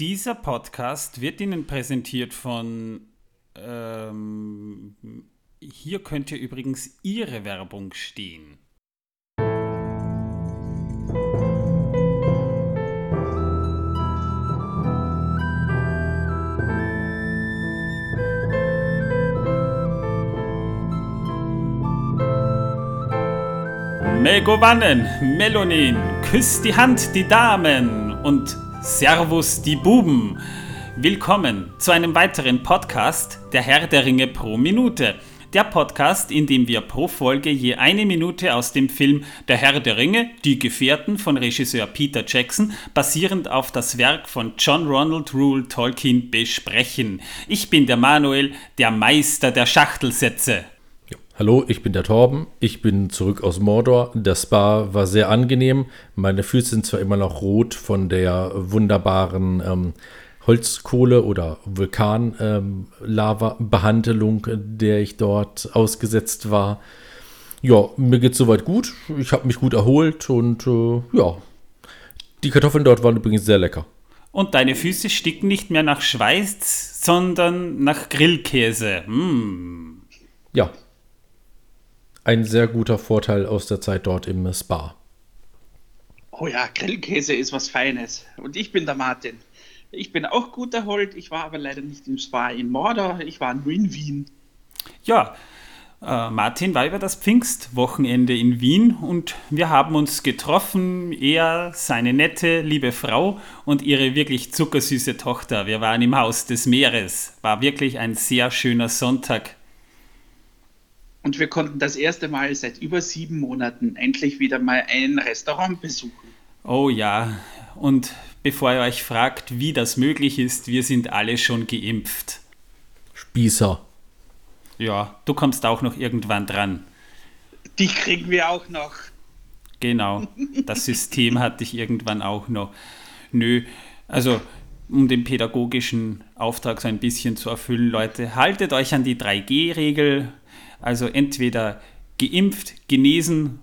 Dieser Podcast wird Ihnen präsentiert von. Ähm, hier könnte übrigens Ihre Werbung stehen. Megovanen, Melonin, küsst die Hand die Damen und Servus die Buben. Willkommen zu einem weiteren Podcast der Herr der Ringe pro Minute. Der Podcast, in dem wir pro Folge je eine Minute aus dem Film Der Herr der Ringe, Die Gefährten von Regisseur Peter Jackson, basierend auf das Werk von John Ronald Rule Tolkien besprechen. Ich bin der Manuel, der Meister der Schachtelsätze. Hallo, ich bin der Torben. Ich bin zurück aus Mordor. Das Spa war sehr angenehm. Meine Füße sind zwar immer noch rot von der wunderbaren ähm, Holzkohle- oder Vulkanlava-Behandlung, ähm, der ich dort ausgesetzt war. Ja, mir geht's soweit gut. Ich habe mich gut erholt und äh, ja, die Kartoffeln dort waren übrigens sehr lecker. Und deine Füße sticken nicht mehr nach Schweiß, sondern nach Grillkäse. Mm. Ja, ein sehr guter Vorteil aus der Zeit dort im Spa. Oh ja, Grillkäse ist was Feines. Und ich bin der Martin. Ich bin auch gut erholt. Ich war aber leider nicht im Spa in Mordor. Ich war nur in Wien. Ja, äh, Martin war über das Pfingstwochenende in Wien und wir haben uns getroffen. Er, seine nette, liebe Frau und ihre wirklich zuckersüße Tochter. Wir waren im Haus des Meeres. War wirklich ein sehr schöner Sonntag und wir konnten das erste Mal seit über sieben Monaten endlich wieder mal ein Restaurant besuchen. Oh ja, und bevor ihr euch fragt, wie das möglich ist, wir sind alle schon geimpft. Spießer. Ja, du kommst auch noch irgendwann dran. Die kriegen wir auch noch. Genau, das System hatte ich irgendwann auch noch. Nö, also um den pädagogischen Auftrag so ein bisschen zu erfüllen, Leute, haltet euch an die 3G-Regel, also entweder geimpft, genesen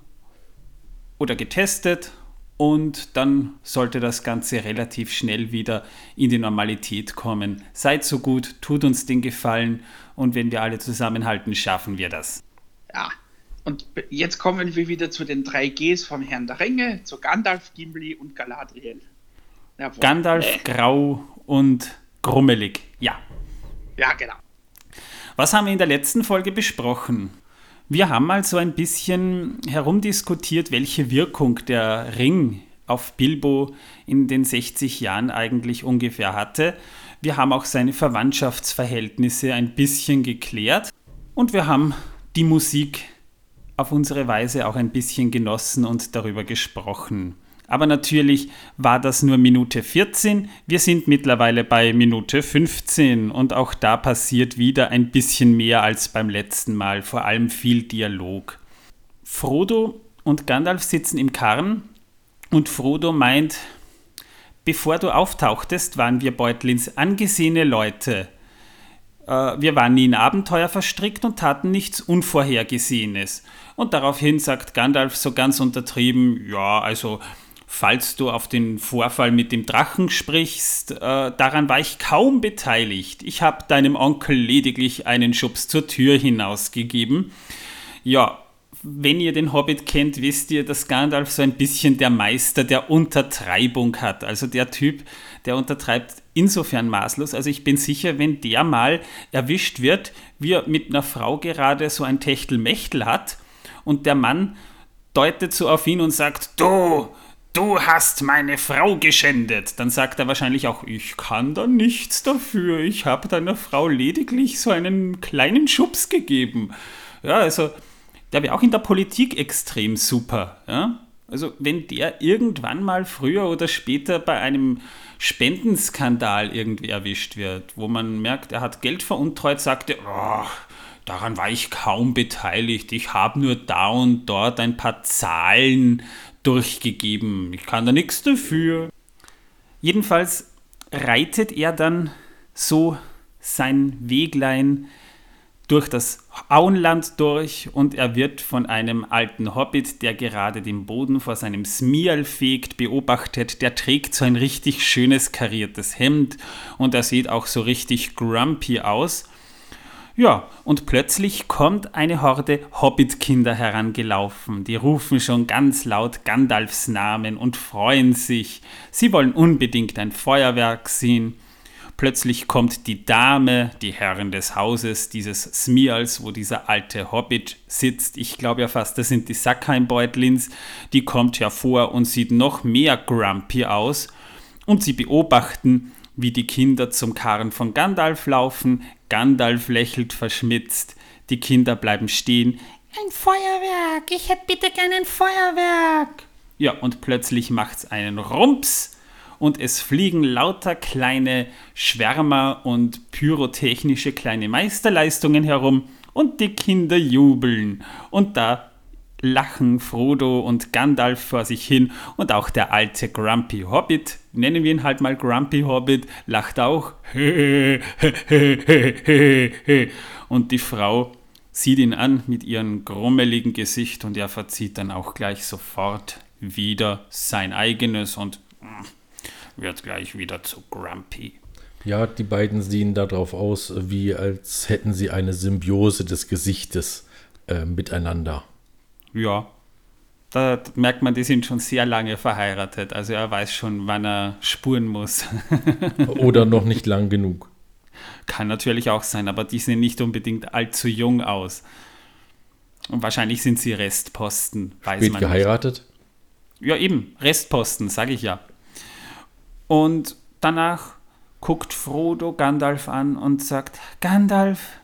oder getestet und dann sollte das Ganze relativ schnell wieder in die Normalität kommen. Seid so gut, tut uns den Gefallen und wenn wir alle zusammenhalten, schaffen wir das. Ja, und jetzt kommen wir wieder zu den drei Gs vom Herrn der Ringe, zu Gandalf, Gimli und Galadriel. Jawohl. Gandalf, äh. grau und grummelig, ja. Ja, genau. Was haben wir in der letzten Folge besprochen? Wir haben mal so ein bisschen herumdiskutiert, welche Wirkung der Ring auf Bilbo in den 60 Jahren eigentlich ungefähr hatte. Wir haben auch seine Verwandtschaftsverhältnisse ein bisschen geklärt und wir haben die Musik auf unsere Weise auch ein bisschen genossen und darüber gesprochen. Aber natürlich war das nur Minute 14. Wir sind mittlerweile bei Minute 15 und auch da passiert wieder ein bisschen mehr als beim letzten Mal, vor allem viel Dialog. Frodo und Gandalf sitzen im Karren und Frodo meint, bevor du auftauchtest, waren wir Beutlins angesehene Leute. Äh, wir waren nie in Abenteuer verstrickt und taten nichts Unvorhergesehenes. Und daraufhin sagt Gandalf so ganz untertrieben, ja, also Falls du auf den Vorfall mit dem Drachen sprichst, äh, daran war ich kaum beteiligt. Ich habe deinem Onkel lediglich einen Schubs zur Tür hinausgegeben. Ja, wenn ihr den Hobbit kennt, wisst ihr, dass Gandalf so ein bisschen der Meister der Untertreibung hat. Also der Typ, der untertreibt insofern maßlos. Also ich bin sicher, wenn der mal erwischt wird, wie er mit einer Frau gerade so ein Techtelmechtel hat und der Mann deutet so auf ihn und sagt, du, Du hast meine Frau geschändet. Dann sagt er wahrscheinlich auch, ich kann da nichts dafür. Ich habe deiner Frau lediglich so einen kleinen Schubs gegeben. Ja, also der wäre auch in der Politik extrem super. Ja? Also wenn der irgendwann mal früher oder später bei einem Spendenskandal irgendwie erwischt wird, wo man merkt, er hat Geld veruntreut, sagt er, oh, daran war ich kaum beteiligt. Ich habe nur da und dort ein paar Zahlen durchgegeben. Ich kann da nichts dafür. Jedenfalls reitet er dann so sein Weglein durch das Auenland durch und er wird von einem alten Hobbit, der gerade den Boden vor seinem Smial fegt, beobachtet. Der trägt so ein richtig schönes kariertes Hemd und er sieht auch so richtig grumpy aus. Ja, und plötzlich kommt eine Horde Hobbitkinder herangelaufen. Die rufen schon ganz laut Gandalfs Namen und freuen sich. Sie wollen unbedingt ein Feuerwerk sehen. Plötzlich kommt die Dame, die Herrin des Hauses, dieses Smials, wo dieser alte Hobbit sitzt. Ich glaube ja fast, das sind die Sackheimbeutlins. Die kommt hervor und sieht noch mehr grumpy aus. Und sie beobachten, wie die Kinder zum Karren von Gandalf laufen. Gandalf lächelt verschmitzt. Die Kinder bleiben stehen. Ein Feuerwerk! Ich hätte bitte gern ein Feuerwerk! Ja, und plötzlich macht's einen Rumps und es fliegen lauter kleine Schwärmer und pyrotechnische kleine Meisterleistungen herum und die Kinder jubeln. Und da lachen Frodo und Gandalf vor sich hin und auch der alte Grumpy Hobbit, nennen wir ihn halt mal Grumpy Hobbit, lacht auch. Und die Frau sieht ihn an mit ihrem grummeligen Gesicht und er verzieht dann auch gleich sofort wieder sein eigenes und wird gleich wieder zu grumpy. Ja, die beiden sehen darauf aus, wie als hätten sie eine Symbiose des Gesichtes äh, miteinander. Ja, da merkt man, die sind schon sehr lange verheiratet. Also er weiß schon, wann er spuren muss. Oder noch nicht lang genug. Kann natürlich auch sein, aber die sehen nicht unbedingt allzu jung aus. Und wahrscheinlich sind sie Restposten, weiß Spät man geheiratet? Nicht. Ja, eben, Restposten, sage ich ja. Und danach guckt Frodo Gandalf an und sagt, Gandalf,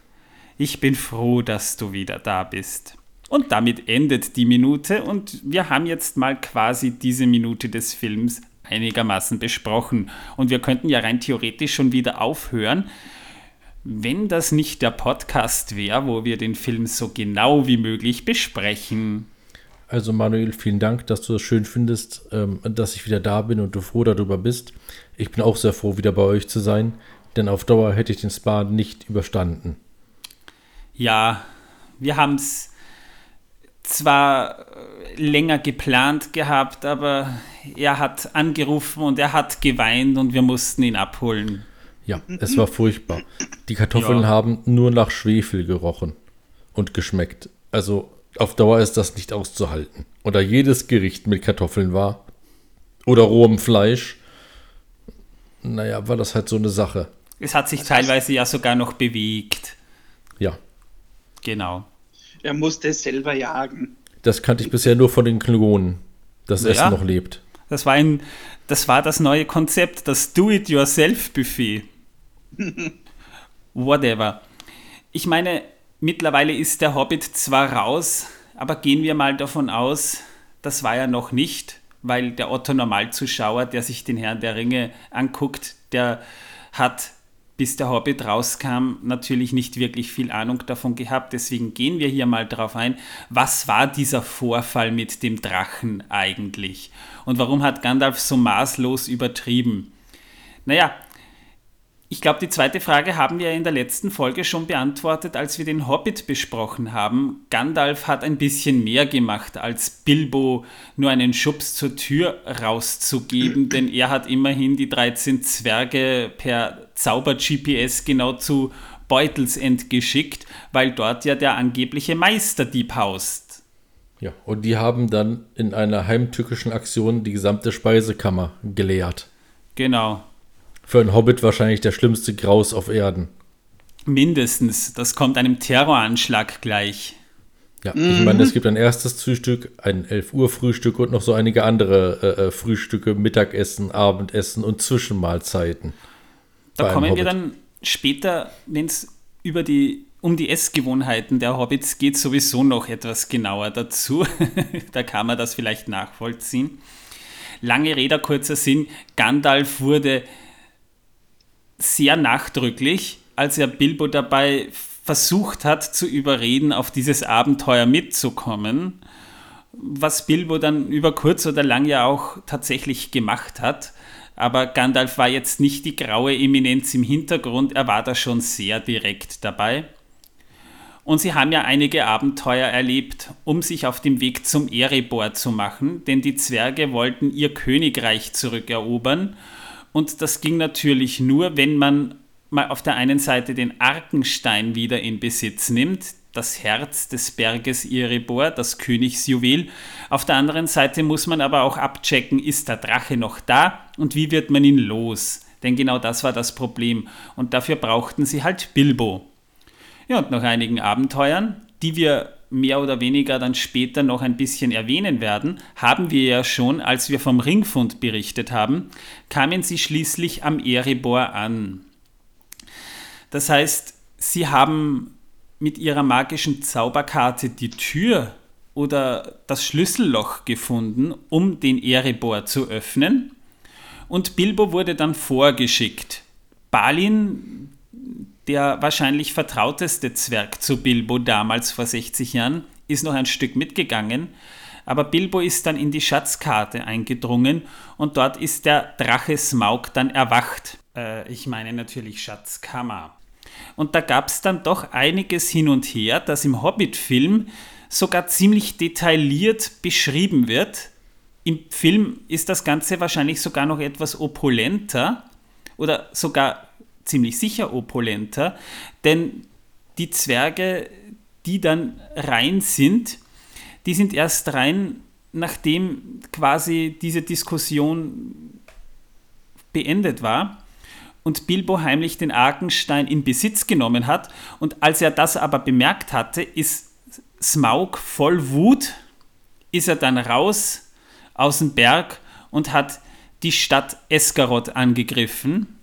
ich bin froh, dass du wieder da bist. Und damit endet die Minute und wir haben jetzt mal quasi diese Minute des Films einigermaßen besprochen. Und wir könnten ja rein theoretisch schon wieder aufhören, wenn das nicht der Podcast wäre, wo wir den Film so genau wie möglich besprechen. Also Manuel, vielen Dank, dass du das schön findest, ähm, dass ich wieder da bin und du froh darüber bist. Ich bin auch sehr froh, wieder bei euch zu sein, denn auf Dauer hätte ich den Spa nicht überstanden. Ja, wir haben es zwar äh, länger geplant gehabt, aber er hat angerufen und er hat geweint und wir mussten ihn abholen. Ja, es war furchtbar. Die Kartoffeln ja. haben nur nach Schwefel gerochen und geschmeckt. Also auf Dauer ist das nicht auszuhalten. Oder jedes Gericht mit Kartoffeln war. Oder rohem Fleisch. Naja, war das halt so eine Sache. Es hat sich teilweise ja sogar noch bewegt. Ja. Genau. Er musste es selber jagen. Das kannte ich bisher nur von den Klingonen, dass ja, Essen noch lebt. Das war, ein, das war das neue Konzept, das Do-it-yourself-Buffet. Whatever. Ich meine, Mittlerweile ist der Hobbit zwar raus, aber gehen wir mal davon aus, das war er noch nicht, weil der Otto Normalzuschauer, der sich den Herrn der Ringe anguckt, der hat bis der Hobbit rauskam, natürlich nicht wirklich viel Ahnung davon gehabt. Deswegen gehen wir hier mal drauf ein. Was war dieser Vorfall mit dem Drachen eigentlich? Und warum hat Gandalf so maßlos übertrieben? Naja, ich glaube, die zweite Frage haben wir in der letzten Folge schon beantwortet, als wir den Hobbit besprochen haben. Gandalf hat ein bisschen mehr gemacht, als Bilbo nur einen Schubs zur Tür rauszugeben, denn er hat immerhin die 13 Zwerge per Zauber-GPS genau zu Beutelsend geschickt, weil dort ja der angebliche Meisterdieb haust. Ja, und die haben dann in einer heimtückischen Aktion die gesamte Speisekammer geleert. Genau, für einen Hobbit wahrscheinlich der schlimmste Graus auf Erden. Mindestens. Das kommt einem Terroranschlag gleich. Ja, mhm. ich meine, es gibt ein erstes Frühstück, ein 11 Uhr Frühstück und noch so einige andere äh, äh, Frühstücke, Mittagessen, Abendessen und Zwischenmahlzeiten. Da kommen Hobbit. wir dann später, wenn es über die um die Essgewohnheiten der Hobbits geht, sowieso noch etwas genauer dazu. da kann man das vielleicht nachvollziehen. Lange Rede, kurzer Sinn. Gandalf wurde sehr nachdrücklich, als er Bilbo dabei versucht hat zu überreden, auf dieses Abenteuer mitzukommen, was Bilbo dann über kurz oder lang ja auch tatsächlich gemacht hat. Aber Gandalf war jetzt nicht die graue Eminenz im Hintergrund, er war da schon sehr direkt dabei. Und sie haben ja einige Abenteuer erlebt, um sich auf dem Weg zum Erebor zu machen, denn die Zwerge wollten ihr Königreich zurückerobern. Und das ging natürlich nur, wenn man mal auf der einen Seite den Arkenstein wieder in Besitz nimmt, das Herz des Berges Erebor, das Königsjuwel. Auf der anderen Seite muss man aber auch abchecken, ist der Drache noch da und wie wird man ihn los? Denn genau das war das Problem. Und dafür brauchten sie halt Bilbo. Ja, und nach einigen Abenteuern, die wir mehr oder weniger dann später noch ein bisschen erwähnen werden, haben wir ja schon, als wir vom Ringfund berichtet haben, kamen sie schließlich am Erebor an. Das heißt, sie haben mit ihrer magischen Zauberkarte die Tür oder das Schlüsselloch gefunden, um den Erebor zu öffnen. Und Bilbo wurde dann vorgeschickt. Balin, der wahrscheinlich vertrauteste Zwerg zu Bilbo damals vor 60 Jahren, ist noch ein Stück mitgegangen, aber Bilbo ist dann in die Schatzkarte eingedrungen und dort ist der Drache Smaug dann erwacht. Äh, ich meine natürlich Schatzkammer. Und da gab es dann doch einiges hin und her, das im Hobbit-Film sogar ziemlich detailliert beschrieben wird. Im Film ist das Ganze wahrscheinlich sogar noch etwas opulenter oder sogar ziemlich sicher opulenter, denn die Zwerge, die dann rein sind, die sind erst rein, nachdem quasi diese Diskussion beendet war und Bilbo heimlich den Arkenstein in Besitz genommen hat. Und als er das aber bemerkt hatte, ist Smaug voll Wut, ist er dann raus aus dem Berg und hat die Stadt Esgaroth angegriffen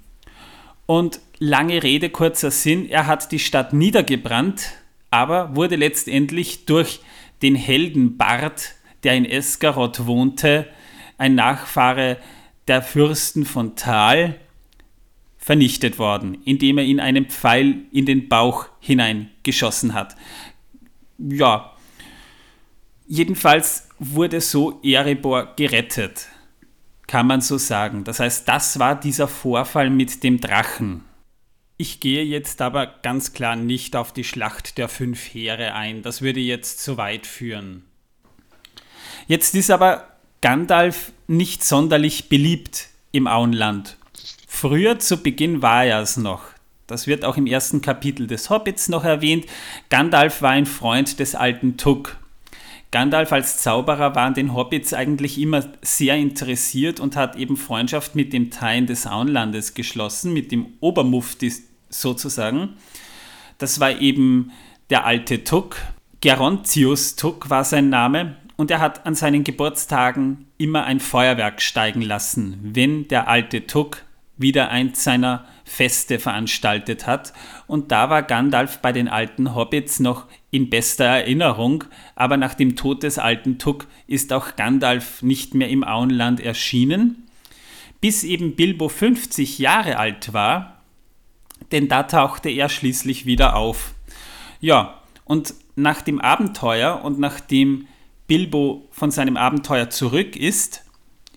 und lange Rede, kurzer Sinn, er hat die Stadt niedergebrannt, aber wurde letztendlich durch den Helden Bart, der in Esgaroth wohnte, ein Nachfahre der Fürsten von Tal, vernichtet worden, indem er ihn einen Pfeil in den Bauch hineingeschossen hat. Ja, jedenfalls wurde so Erebor gerettet kann man so sagen. Das heißt, das war dieser Vorfall mit dem Drachen. Ich gehe jetzt aber ganz klar nicht auf die Schlacht der fünf Heere ein. Das würde jetzt zu weit führen. Jetzt ist aber Gandalf nicht sonderlich beliebt im Auenland. Früher zu Beginn war er es noch. Das wird auch im ersten Kapitel des Hobbits noch erwähnt. Gandalf war ein Freund des alten Tuck. Gandalf als Zauberer war an den Hobbits eigentlich immer sehr interessiert und hat eben Freundschaft mit dem Tain des Auenlandes geschlossen, mit dem Obermufti sozusagen. Das war eben der alte Tuck. Gerontius Tuck war sein Name und er hat an seinen Geburtstagen immer ein Feuerwerk steigen lassen, wenn der alte Tuck wieder eins seiner Feste veranstaltet hat. Und da war Gandalf bei den alten Hobbits noch in bester Erinnerung, aber nach dem Tod des alten Tuck ist auch Gandalf nicht mehr im Auenland erschienen, bis eben Bilbo 50 Jahre alt war, denn da tauchte er schließlich wieder auf. Ja, und nach dem Abenteuer und nachdem Bilbo von seinem Abenteuer zurück ist,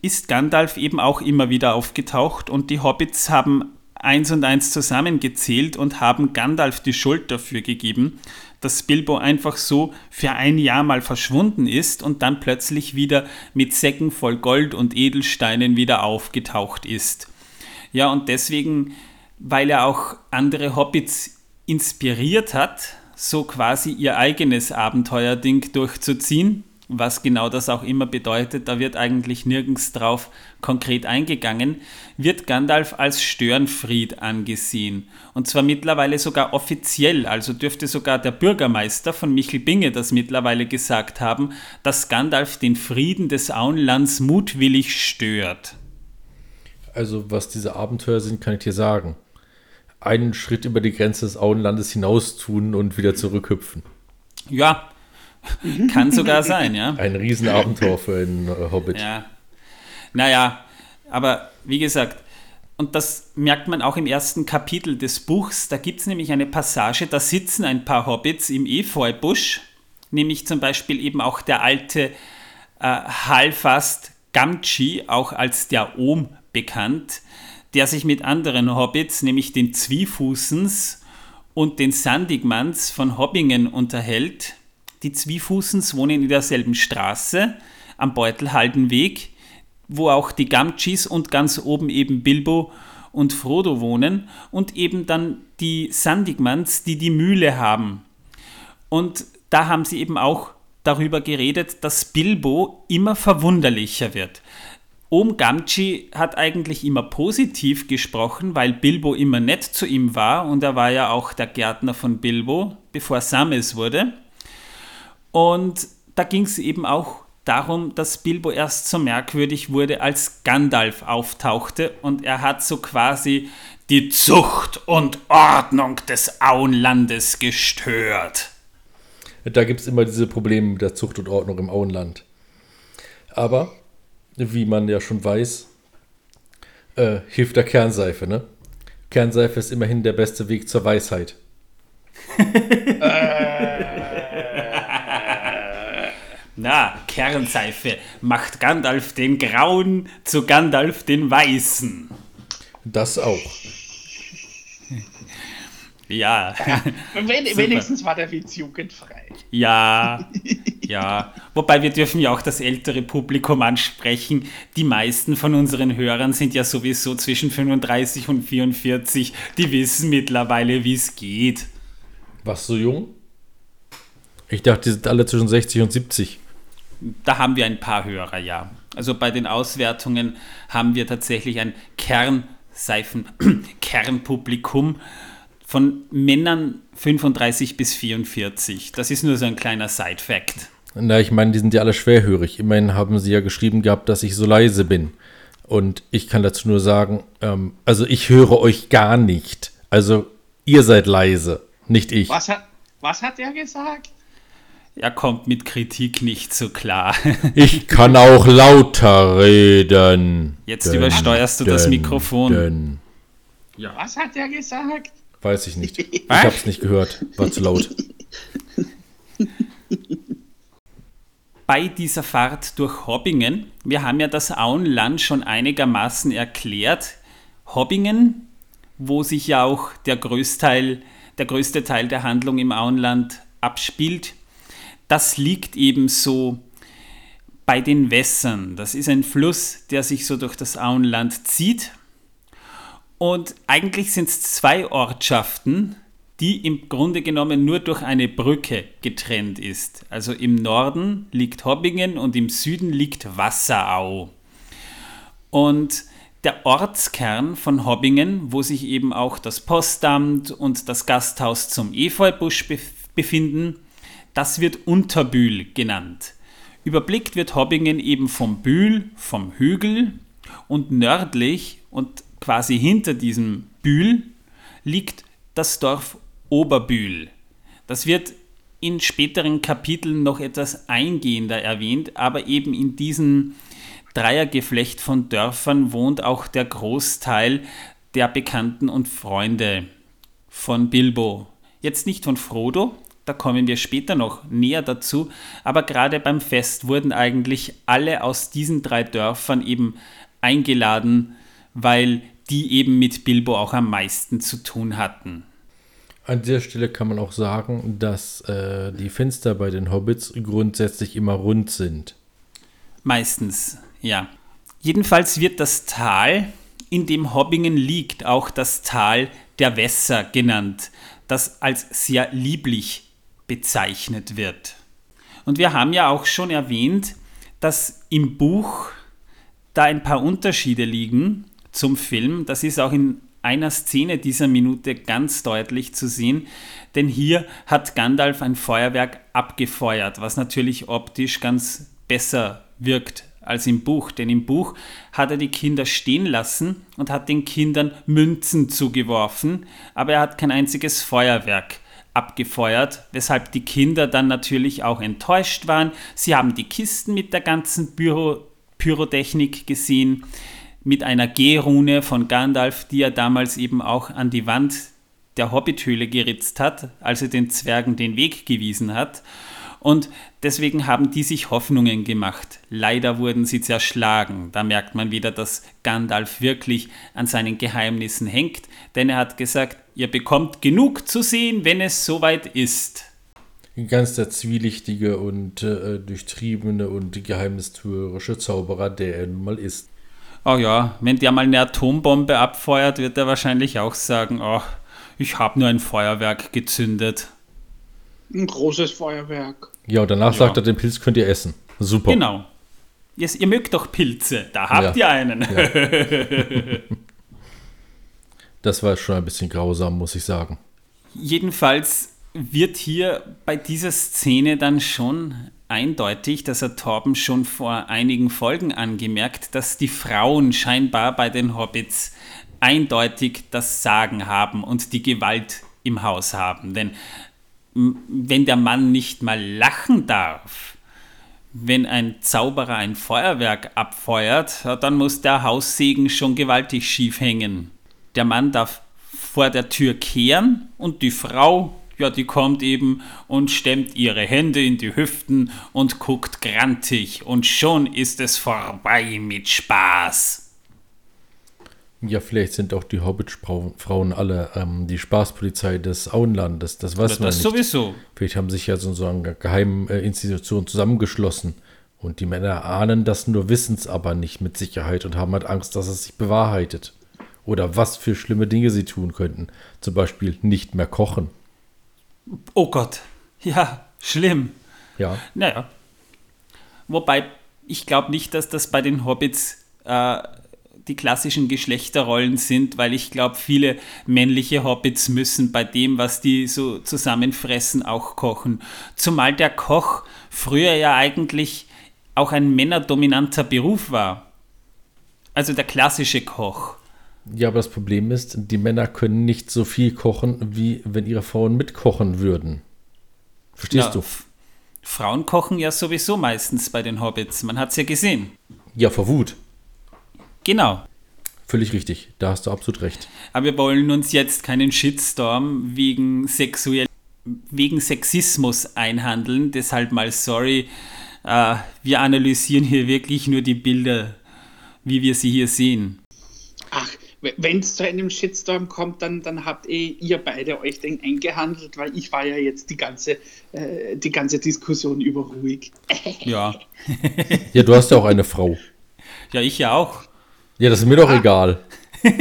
ist Gandalf eben auch immer wieder aufgetaucht und die Hobbits haben eins und eins zusammengezählt und haben Gandalf die Schuld dafür gegeben, dass Bilbo einfach so für ein Jahr mal verschwunden ist und dann plötzlich wieder mit Säcken voll Gold und Edelsteinen wieder aufgetaucht ist. Ja, und deswegen, weil er auch andere Hobbits inspiriert hat, so quasi ihr eigenes Abenteuerding durchzuziehen, was genau das auch immer bedeutet, da wird eigentlich nirgends drauf konkret eingegangen, wird Gandalf als Störenfried angesehen. Und zwar mittlerweile sogar offiziell, also dürfte sogar der Bürgermeister von Michelbinge das mittlerweile gesagt haben, dass Gandalf den Frieden des Auenlands mutwillig stört. Also was diese Abenteuer sind, kann ich dir sagen. Einen Schritt über die Grenze des Auenlandes hinaus tun und wieder zurückhüpfen. Ja, Kann sogar sein, ja. Ein Riesenabenteuer für einen äh, Hobbit. Ja. Naja, aber wie gesagt, und das merkt man auch im ersten Kapitel des Buchs, da gibt es nämlich eine Passage, da sitzen ein paar Hobbits im Efeubusch, nämlich zum Beispiel eben auch der alte äh, Halfast Gamgee, auch als der Ohm bekannt, der sich mit anderen Hobbits, nämlich den Zwiefußens und den Sandigmans von Hobbingen unterhält. Die Zwiefußens wohnen in derselben Straße am Beutelhaldenweg, wo auch die Gamgis und ganz oben eben Bilbo und Frodo wohnen und eben dann die Sandigmans, die die Mühle haben. Und da haben sie eben auch darüber geredet, dass Bilbo immer verwunderlicher wird. Om Gamgee hat eigentlich immer positiv gesprochen, weil Bilbo immer nett zu ihm war und er war ja auch der Gärtner von Bilbo, bevor Sam es wurde. Und da ging es eben auch darum, dass Bilbo erst so merkwürdig wurde, als Gandalf auftauchte und er hat so quasi die Zucht und Ordnung des Auenlandes gestört. Da gibt es immer diese Probleme mit der Zucht und Ordnung im Auenland. Aber, wie man ja schon weiß, äh, hilft der Kernseife, ne? Kernseife ist immerhin der beste Weg zur Weisheit. Na, Kernseife macht Gandalf den Grauen zu Gandalf den Weißen. Das auch. Ja. Wen, wenigstens war der Witz jugendfrei. Ja, ja. Wobei wir dürfen ja auch das ältere Publikum ansprechen. Die meisten von unseren Hörern sind ja sowieso zwischen 35 und 44. Die wissen mittlerweile, wie es geht. Was so jung? Ich dachte, die sind alle zwischen 60 und 70. Da haben wir ein paar Hörer, ja. Also bei den Auswertungen haben wir tatsächlich ein Kernseifen, Kernpublikum von Männern 35 bis 44. Das ist nur so ein kleiner Side-Fact. Na, ich meine, die sind ja alle schwerhörig. Immerhin haben sie ja geschrieben gehabt, dass ich so leise bin. Und ich kann dazu nur sagen, ähm, also ich höre euch gar nicht. Also ihr seid leise, nicht ich. Was hat, was hat er gesagt? Er kommt mit Kritik nicht so klar. Ich kann auch lauter reden. Jetzt übersteuerst du das Mikrofon. Denn. Was hat er gesagt? Weiß ich nicht. Ich hab's nicht gehört. War zu laut. Bei dieser Fahrt durch Hobbingen, wir haben ja das Auenland schon einigermaßen erklärt. Hobbingen, wo sich ja auch der, Größteil, der größte Teil der Handlung im Auenland abspielt, das liegt eben so bei den Wässern. Das ist ein Fluss, der sich so durch das Auenland zieht. Und eigentlich sind es zwei Ortschaften, die im Grunde genommen nur durch eine Brücke getrennt ist. Also im Norden liegt Hobbingen und im Süden liegt Wasserau. Und der Ortskern von Hobbingen, wo sich eben auch das Postamt und das Gasthaus zum Efeubusch befinden, das wird Unterbühl genannt. Überblickt wird Hobbingen eben vom Bühl, vom Hügel und nördlich und quasi hinter diesem Bühl liegt das Dorf Oberbühl. Das wird in späteren Kapiteln noch etwas eingehender erwähnt, aber eben in diesem Dreiergeflecht von Dörfern wohnt auch der Großteil der Bekannten und Freunde von Bilbo. Jetzt nicht von Frodo, da kommen wir später noch näher dazu, aber gerade beim Fest wurden eigentlich alle aus diesen drei Dörfern eben eingeladen, weil die eben mit Bilbo auch am meisten zu tun hatten. An dieser Stelle kann man auch sagen, dass äh, die Fenster bei den Hobbits grundsätzlich immer rund sind. Meistens, ja. Jedenfalls wird das Tal, in dem Hobbingen liegt, auch das Tal der Wässer genannt, das als sehr lieblich bezeichnet wird. Und wir haben ja auch schon erwähnt, dass im Buch da ein paar Unterschiede liegen zum Film. Das ist auch in einer Szene dieser Minute ganz deutlich zu sehen, denn hier hat Gandalf ein Feuerwerk abgefeuert, was natürlich optisch ganz besser wirkt als im Buch, denn im Buch hat er die Kinder stehen lassen und hat den Kindern Münzen zugeworfen, aber er hat kein einziges Feuerwerk abgefeuert, weshalb die Kinder dann natürlich auch enttäuscht waren. Sie haben die Kisten mit der ganzen Pyro Pyrotechnik gesehen, mit einer G-Rune von Gandalf, die er damals eben auch an die Wand der Hobbithöhle geritzt hat, als er den Zwergen den Weg gewiesen hat. Und deswegen haben die sich Hoffnungen gemacht. Leider wurden sie zerschlagen. Da merkt man wieder, dass Gandalf wirklich an seinen Geheimnissen hängt, denn er hat gesagt, Ihr bekommt genug zu sehen, wenn es soweit ist. Ganz der zwielichtige und äh, durchtriebene und geheimnistuerische Zauberer, der er nun mal ist. Oh ja, wenn der mal eine Atombombe abfeuert, wird er wahrscheinlich auch sagen, oh, ich habe nur ein Feuerwerk gezündet. Ein großes Feuerwerk. Ja, und danach Ja. sagt er, den Pilz könnt ihr essen. Super. Genau. Yes, ihr mögt doch Pilze, da habt ihr Ja. Das war schon ein bisschen grausam, muss ich sagen. Jedenfalls wird hier bei dieser Szene dann schon eindeutig, das hat Torben schon vor einigen Folgen angemerkt, dass die Frauen scheinbar bei den Hobbits eindeutig das Sagen haben und die Gewalt im Haus haben. Denn wenn der Mann nicht mal lachen darf, wenn ein Zauberer ein Feuerwerk abfeuert, dann muss der Haussegen schon gewaltig schief hängen. Der Mann darf vor der Tür kehren und die Frau, ja, die kommt eben und stemmt ihre Hände in die Hüften und guckt grantig und schon ist es vorbei mit Spaß. Ja, vielleicht sind auch die Hobbit-Frauen alle ähm, die Spaßpolizei des Auenlandes. Das weiß Ja, man das nicht. sowieso. Vielleicht haben sich ja so, eine geheime äh, Institution zusammengeschlossen. Und die Männer ahnen das nur, wissen es aber nicht mit Sicherheit und haben halt Angst, dass es sich bewahrheitet. Oder was für schlimme Dinge sie tun könnten. Zum Beispiel nicht mehr kochen. Oh Gott, ja, schlimm. Ja. Naja. Wobei, ich glaube nicht, dass das bei den Hobbits äh, die klassischen Geschlechterrollen sind, weil ich glaube, viele männliche Hobbits müssen bei dem, was die so zusammenfressen, auch kochen. Zumal der Koch früher ja eigentlich auch ein männerdominanter Beruf war. Also der klassische Koch. Ja, aber das Problem ist, die Männer können nicht so viel kochen, wie wenn ihre Frauen mitkochen würden. Verstehst Ja, du? Frauen kochen ja sowieso meistens bei den Hobbits. Man hat es ja gesehen. Ja, vor Wut. Genau. Völlig richtig. Da hast du absolut recht. Aber wir wollen uns jetzt keinen Shitstorm wegen, sexuell, wegen Sexismus einhandeln. Deshalb mal sorry. Äh, wir analysieren hier wirklich nur die Bilder, wie wir sie hier sehen. Ach, wenn es zu einem Shitstorm kommt, dann, dann habt eh ihr beide euch den eingehandelt, weil ich war ja jetzt die ganze, äh, die ganze Diskussion über ruhig. Ja, Ja, du hast ja auch eine Frau. ja ich ja auch. Ja, das ist mir doch egal.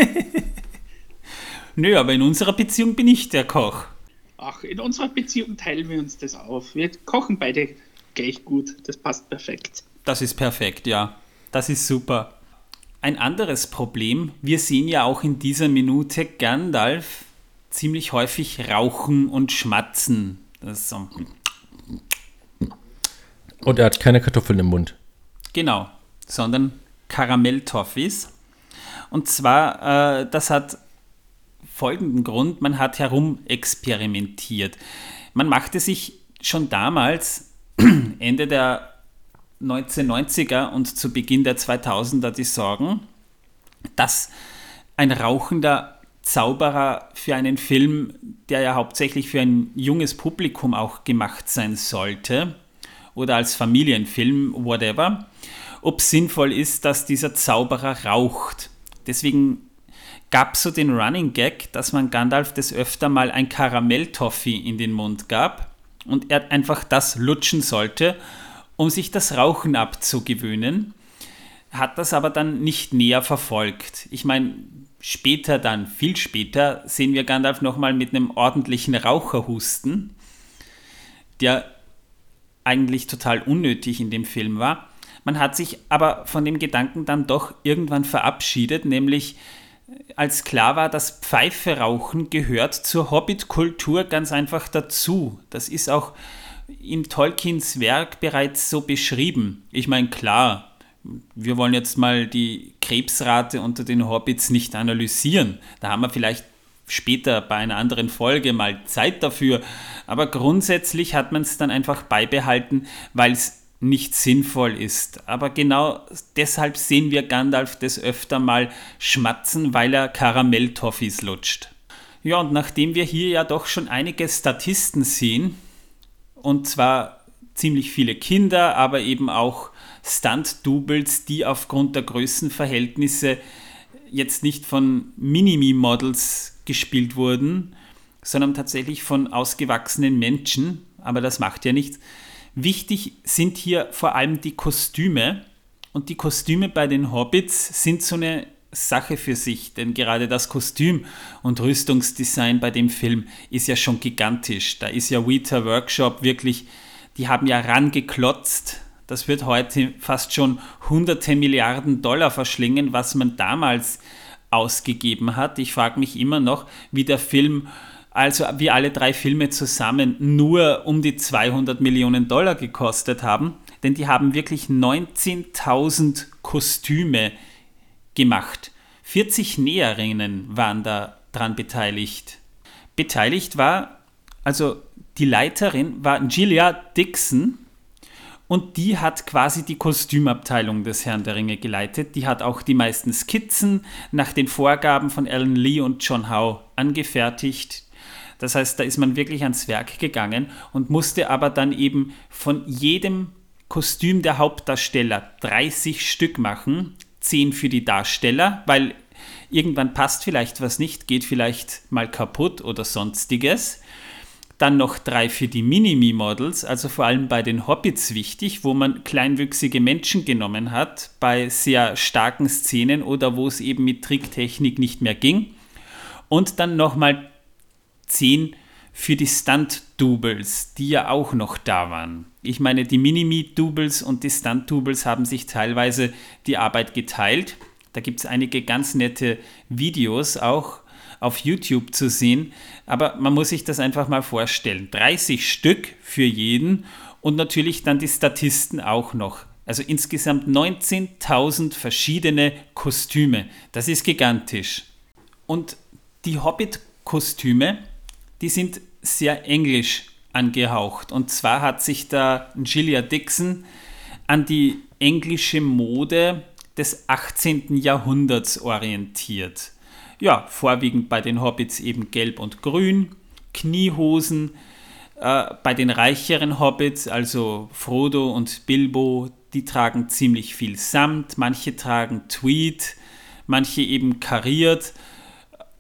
Nö, aber in unserer Beziehung bin ich der Koch. Ach, in unserer Beziehung teilen wir uns das auf. Wir kochen beide gleich gut. Das passt perfekt. Das ist perfekt, ja. Das ist super. Ein anderes Problem, wir sehen ja auch in dieser Minute Gandalf ziemlich häufig rauchen und schmatzen. So, Und er hat keine Kartoffeln im Mund. genau, sondern Karamelltoffees. Und zwar, äh, das hat folgenden Grund, man hat herumexperimentiert. Man machte sich schon damals, Ende der 1990er und zu Beginn der 2000er die Sorgen, dass ein rauchender Zauberer für einen Film, der ja hauptsächlich für ein junges Publikum auch gemacht sein sollte, oder als Familienfilm, whatever, ob sinnvoll ist, dass dieser Zauberer raucht. Deswegen gab es so den Running Gag, dass man Gandalf des öfter mal ein Karamelltoffee in den Mund gab und er einfach das lutschen sollte, um sich das Rauchen abzugewöhnen. Hat das aber dann nicht näher verfolgt. Ich meine, später dann, viel später, sehen wir Gandalf nochmal mit einem ordentlichen Raucherhusten, der eigentlich total unnötig in dem Film war. Man hat sich aber von dem Gedanken dann doch irgendwann verabschiedet, nämlich als klar war, dass Pfeife rauchen gehört zur Hobbit-Kultur ganz einfach dazu. Das ist auch in Tolkiens Werk bereits so beschrieben. Ich meine, klar, wir wollen jetzt mal die Krebsrate unter den Hobbits nicht analysieren. Da haben wir vielleicht später bei einer anderen Folge mal Zeit dafür. Aber grundsätzlich hat man es dann einfach beibehalten, weil es nicht sinnvoll ist. Aber genau deshalb sehen wir Gandalf des öfter mal schmatzen, weil er Karamelltoffees lutscht. Ja, und nachdem wir hier ja doch schon einige Statisten sehen, und zwar ziemlich viele Kinder, aber eben auch Stunt-Doubles, die aufgrund der Größenverhältnisse jetzt nicht von Minimi-Models gespielt wurden, sondern tatsächlich von ausgewachsenen Menschen. Aber das macht ja nichts. Wichtig sind hier vor allem die Kostüme. Und die Kostüme bei den Hobbits sind so eine Sache für sich, denn gerade das Kostüm und Rüstungsdesign bei dem Film ist ja schon gigantisch. Da ist ja Weta Workshop wirklich, die haben ja rangeklotzt. Das wird heute fast schon hunderte Milliarden Dollar verschlingen, was man damals ausgegeben hat. Ich frage mich immer noch, wie der Film, also wie alle drei Filme zusammen, nur um die 200 Millionen Dollar gekostet haben. Denn die haben wirklich 19.000 Kostüme gemacht. 40 Näherinnen waren da dran beteiligt. Beteiligt war, also die Leiterin war Gilia Dixon und die hat quasi die Kostümabteilung des Herrn der Ringe geleitet. Die hat auch die meisten Skizzen nach den Vorgaben von Alan Lee und John Howe angefertigt. Das heißt, da ist man wirklich ans Werk gegangen und musste aber dann eben von jedem Kostüm der Hauptdarsteller 30 Stück machen, 10 für die Darsteller, weil irgendwann passt vielleicht was nicht, geht vielleicht mal kaputt oder sonstiges. Dann noch drei für die Minimi-Models, also vor allem bei den Hobbits wichtig, wo man kleinwüchsige Menschen genommen hat, bei sehr starken Szenen oder wo es eben mit Tricktechnik nicht mehr ging. Und dann nochmal zehn für die Stunt-Doubles, die ja auch noch da waren. Ich meine, die Minimi-Doubles und die Stunt-Doubles haben sich teilweise die Arbeit geteilt. Da gibt es einige ganz nette Videos auch auf YouTube zu sehen. Aber man muss sich das einfach mal vorstellen. 30 Stück für jeden und natürlich dann die Statisten auch noch. Also insgesamt 19.000 verschiedene Kostüme. Das ist gigantisch. Und die Hobbit-Kostüme, die sind sehr englisch angehaucht. Und zwar hat sich da Gilia Dixon an die englische Mode des 18. Jahrhunderts orientiert. Ja, vorwiegend bei den Hobbits eben gelb und grün, Kniehosen, äh, bei den reicheren Hobbits, also Frodo und Bilbo, die tragen ziemlich viel Samt, manche tragen Tweed, manche eben kariert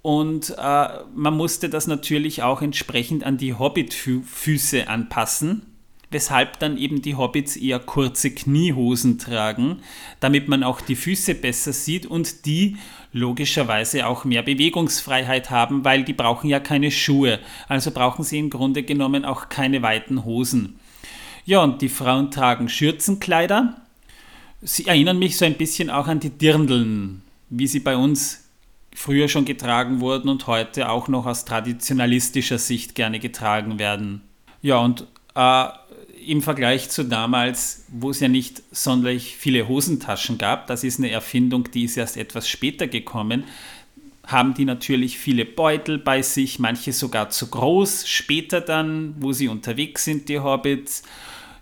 und äh, man musste das natürlich auch entsprechend an die Hobbit-Füße anpassen, weshalb dann eben die Hobbits eher kurze Kniehosen tragen, damit man auch die Füße besser sieht und die logischerweise auch mehr Bewegungsfreiheit haben, weil die brauchen ja keine Schuhe, also brauchen sie im Grunde genommen auch keine weiten Hosen. Ja, und die Frauen tragen Schürzenkleider. Sie erinnern mich so ein bisschen auch an die Dirndeln, wie sie bei uns früher schon getragen wurden und heute auch noch aus traditionalistischer Sicht gerne getragen werden. Ja, und äh, im Vergleich zu damals, wo es ja nicht sonderlich viele Hosentaschen gab, das ist eine Erfindung, die ist erst etwas später gekommen, haben die natürlich viele Beutel bei sich, manche sogar zu groß, später dann, wo sie unterwegs sind, die Hobbits.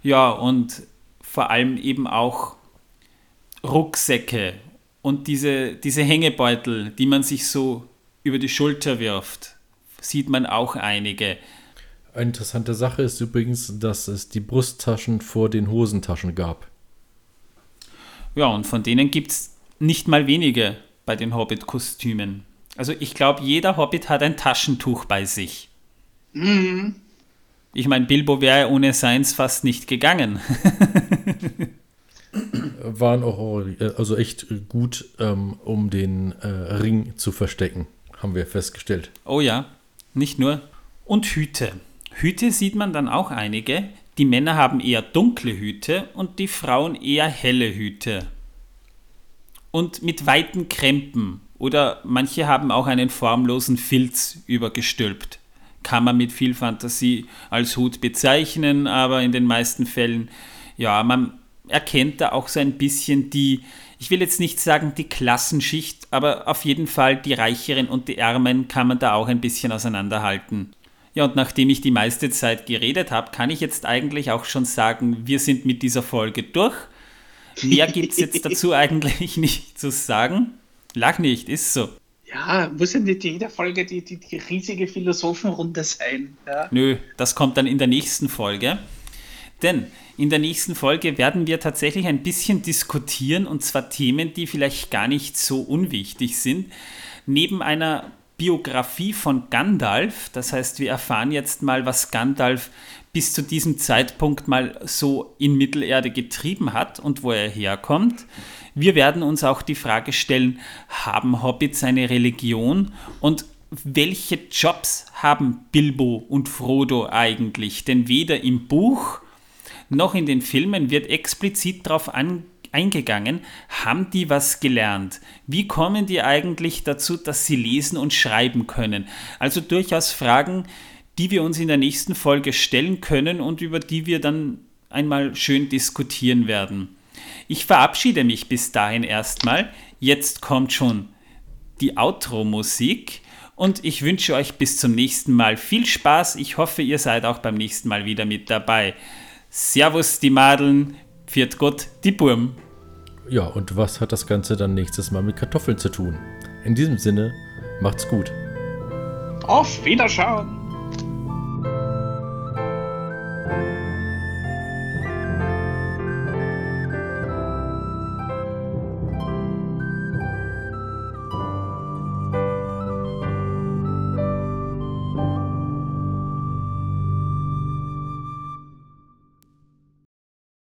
Ja, und vor allem eben auch Rucksäcke und diese, diese Hängebeutel, die man sich so über die Schulter wirft, sieht man auch einige. Eine interessante Sache ist übrigens, dass es die Brusttaschen vor den Hosentaschen gab. Ja, und von denen gibt es nicht mal wenige bei den Hobbit-Kostümen. Also ich glaube, jeder Hobbit hat ein Taschentuch bei sich. Mhm. Ich meine, Bilbo wäre ohne seins fast nicht gegangen. waren auch also echt gut, ähm, um den äh, Ring zu verstecken, haben wir festgestellt. Oh ja, nicht nur. Und Hüte. Hüte sieht man dann auch einige. Die Männer haben eher dunkle Hüte und die Frauen eher helle Hüte. Und mit weiten Krempen oder manche haben auch einen formlosen Filz übergestülpt. Kann man mit viel Fantasie als Hut bezeichnen, aber in den meisten Fällen, ja, man erkennt da auch so ein bisschen die, ich will jetzt nicht sagen die Klassenschicht, aber auf jeden Fall die Reicheren und die Ärmeren kann man da auch ein bisschen auseinanderhalten. Ja, und nachdem ich die meiste Zeit geredet habe, kann ich jetzt eigentlich auch schon sagen, wir sind mit dieser Folge durch. Mehr gibt es jetzt dazu eigentlich nicht zu sagen. Lach nicht, ist so. Ja, muss ja nicht jede Folge die, die, die riesige Philosophenrunde sein. Ja? Nö, das kommt dann in der nächsten Folge. Denn in der nächsten Folge werden wir tatsächlich ein bisschen diskutieren und zwar Themen, die vielleicht gar nicht so unwichtig sind. Neben einer Biografie von Gandalf. Das heißt, wir erfahren jetzt mal, was Gandalf bis zu diesem Zeitpunkt mal so in Mittelerde getrieben hat und wo er herkommt. Wir werden uns auch die Frage stellen, haben Hobbits eine Religion und welche Jobs haben Bilbo und Frodo eigentlich? Denn weder im Buch noch in den Filmen wird explizit darauf eingegangen. Haben die was gelernt? Wie kommen die eigentlich dazu, dass sie lesen und schreiben können? Also durchaus Fragen, die wir uns in der nächsten Folge stellen können und über die wir dann einmal schön diskutieren werden. Ich verabschiede mich bis dahin erstmal. Jetzt kommt schon die Outro-Musik und ich wünsche euch bis zum nächsten Mal viel Spaß. Ich hoffe, ihr seid auch beim nächsten Mal wieder mit dabei. Servus die Madeln, pfiat Gott die Burm. Ja, und was hat das Ganze dann nächstes Mal mit Kartoffeln zu tun? In diesem Sinne, macht's gut. Auf Wiederschauen!